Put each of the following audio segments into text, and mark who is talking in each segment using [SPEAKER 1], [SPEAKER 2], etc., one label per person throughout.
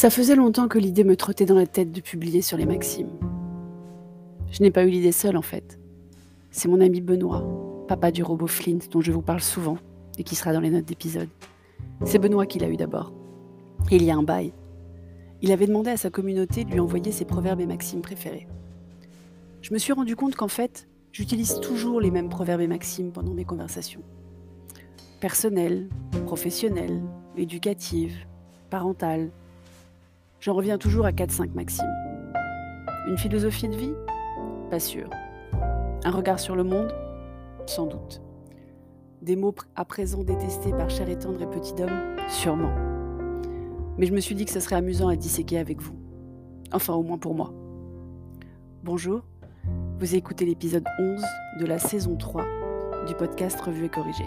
[SPEAKER 1] Ça faisait longtemps que l'idée me trottait dans la tête de publier sur les Maximes. Je n'ai pas eu l'idée seule en fait. C'est mon ami Benoît, papa du robot Flint dont je vous parle souvent et qui sera dans les notes d'épisode. C'est Benoît qui l'a eu d'abord. il y a un bail. Il avait demandé à sa communauté de lui envoyer ses proverbes et maximes préférés. Je me suis rendu compte qu'en fait, j'utilise toujours les mêmes proverbes et maximes pendant mes conversations. Personnelles, professionnelles, éducatives, parentales. J'en reviens toujours à 4-5 maximes. Une philosophie de vie? Pas sûr. Un regard sur le monde? Sans doute. Des mots à présent détestés par cher et tendre et petit homme? Sûrement. Mais je me suis dit que ce serait amusant à disséquer avec vous. Enfin, au moins pour moi. Bonjour, vous écoutez l'épisode 11 de la saison 3 du podcast Revue et Corrigé.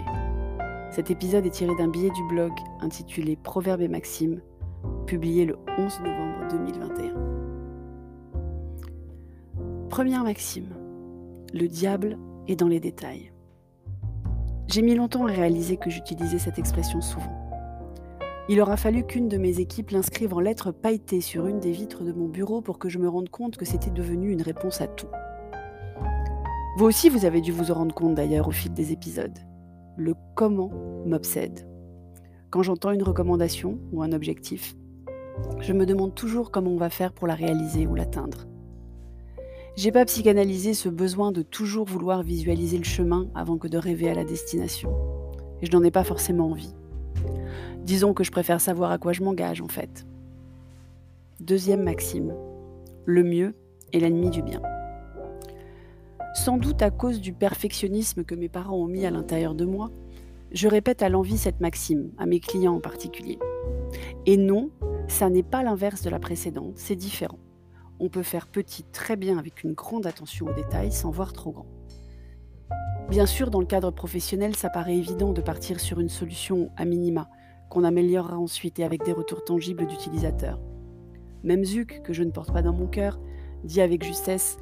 [SPEAKER 1] Cet épisode est tiré d'un billet du blog intitulé Proverbes et Maximes, publié le 11 novembre 2021. Première maxime. Le diable est dans les détails. J'ai mis longtemps à réaliser que j'utilisais cette expression souvent. Il aura fallu qu'une de mes équipes l'inscrive en lettres pailletées sur une des vitres de mon bureau pour que je me rende compte que c'était devenu une réponse à tout. Vous aussi, vous avez dû vous en rendre compte d'ailleurs au fil des épisodes. Le comment m'obsède. Quand j'entends une recommandation ou un objectif, je me demande toujours comment on va faire pour la réaliser ou l'atteindre. J'ai pas psychanalysé ce besoin de toujours vouloir visualiser le chemin avant que de rêver à la destination. Et je n'en ai pas forcément envie. Disons que je préfère savoir à quoi je m'engage en fait. Deuxième maxime. Le mieux est l'ennemi du bien. Sans doute à cause du perfectionnisme que mes parents ont mis à l'intérieur de moi, je répète à l'envie cette maxime, à mes clients en particulier. Et non, ça n'est pas l'inverse de la précédente, c'est différent. On peut faire petit très bien avec une grande attention aux détails sans voir trop grand. Bien sûr, dans le cadre professionnel, ça paraît évident de partir sur une solution à minima, qu'on améliorera ensuite et avec des retours tangibles d'utilisateurs. Même Zuc, que je ne porte pas dans mon cœur, dit avec justesse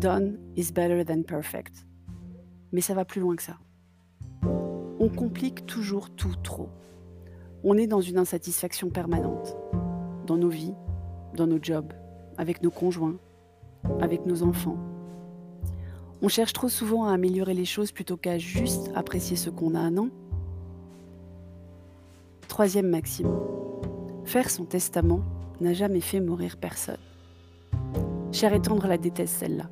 [SPEAKER 1] Done is better than perfect. Mais ça va plus loin que ça. On complique toujours tout trop. On est dans une insatisfaction permanente. Dans nos vies, dans nos jobs, avec nos conjoints, avec nos enfants. On cherche trop souvent à améliorer les choses plutôt qu'à juste apprécier ce qu'on a, non? Troisième maxime. Faire son testament n'a jamais fait mourir personne. Cher et tendre la déteste celle-là,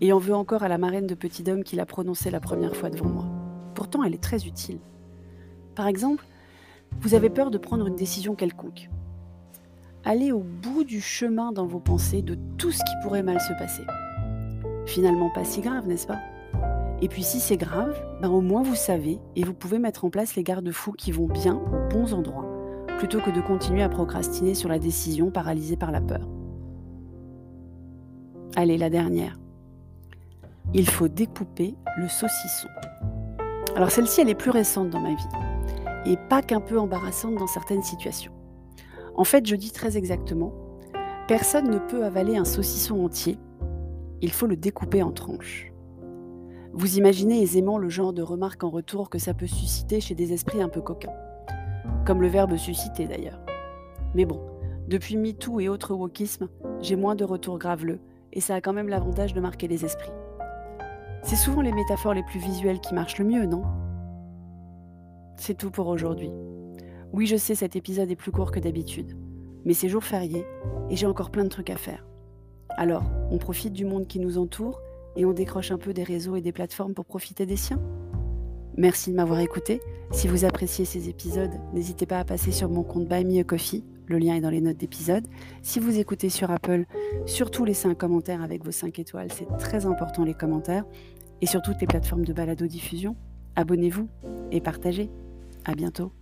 [SPEAKER 1] et en veut encore à la marraine de petit homme qui l'a prononcée la première fois devant moi. Pourtant, elle est très utile. Par exemple, vous avez peur de prendre une décision quelconque. Allez au bout du chemin dans vos pensées de tout ce qui pourrait mal se passer. Finalement, pas si grave, n'est-ce pas? Et puis si c'est grave, ben au moins vous savez et vous pouvez mettre en place les garde-fous qui vont bien aux bons endroits, plutôt que de continuer à procrastiner sur la décision paralysée par la peur. Allez, la dernière. Il faut découper le saucisson. Alors celle-ci, elle est plus récente dans ma vie, et pas qu'un peu embarrassante dans certaines situations. En fait, je dis très exactement, personne ne peut avaler un saucisson entier, il faut le découper en tranches. Vous imaginez aisément le genre de remarques en retour que ça peut susciter chez des esprits un peu coquins. Comme le verbe susciter d'ailleurs. Mais bon, depuis MeToo et autres wokismes, j'ai moins de retours graveleux, et ça a quand même l'avantage de marquer les esprits. C'est souvent les métaphores les plus visuelles qui marchent le mieux, non? C'est tout pour aujourd'hui. Oui, je sais, cet épisode est plus court que d'habitude, mais c'est jour férié, et j'ai encore plein de trucs à faire. Alors, on profite du monde qui nous entoure et on décroche un peu des réseaux et des plateformes pour profiter des siens Merci de m'avoir écouté. Si vous appréciez ces épisodes, n'hésitez pas à passer sur mon compte Buy Me Coffee. Le lien est dans les notes d'épisode. Si vous écoutez sur Apple, surtout laissez un commentaire avec vos 5 étoiles. C'est très important les commentaires. Et sur toutes les plateformes de balado-diffusion, abonnez-vous et partagez. À bientôt.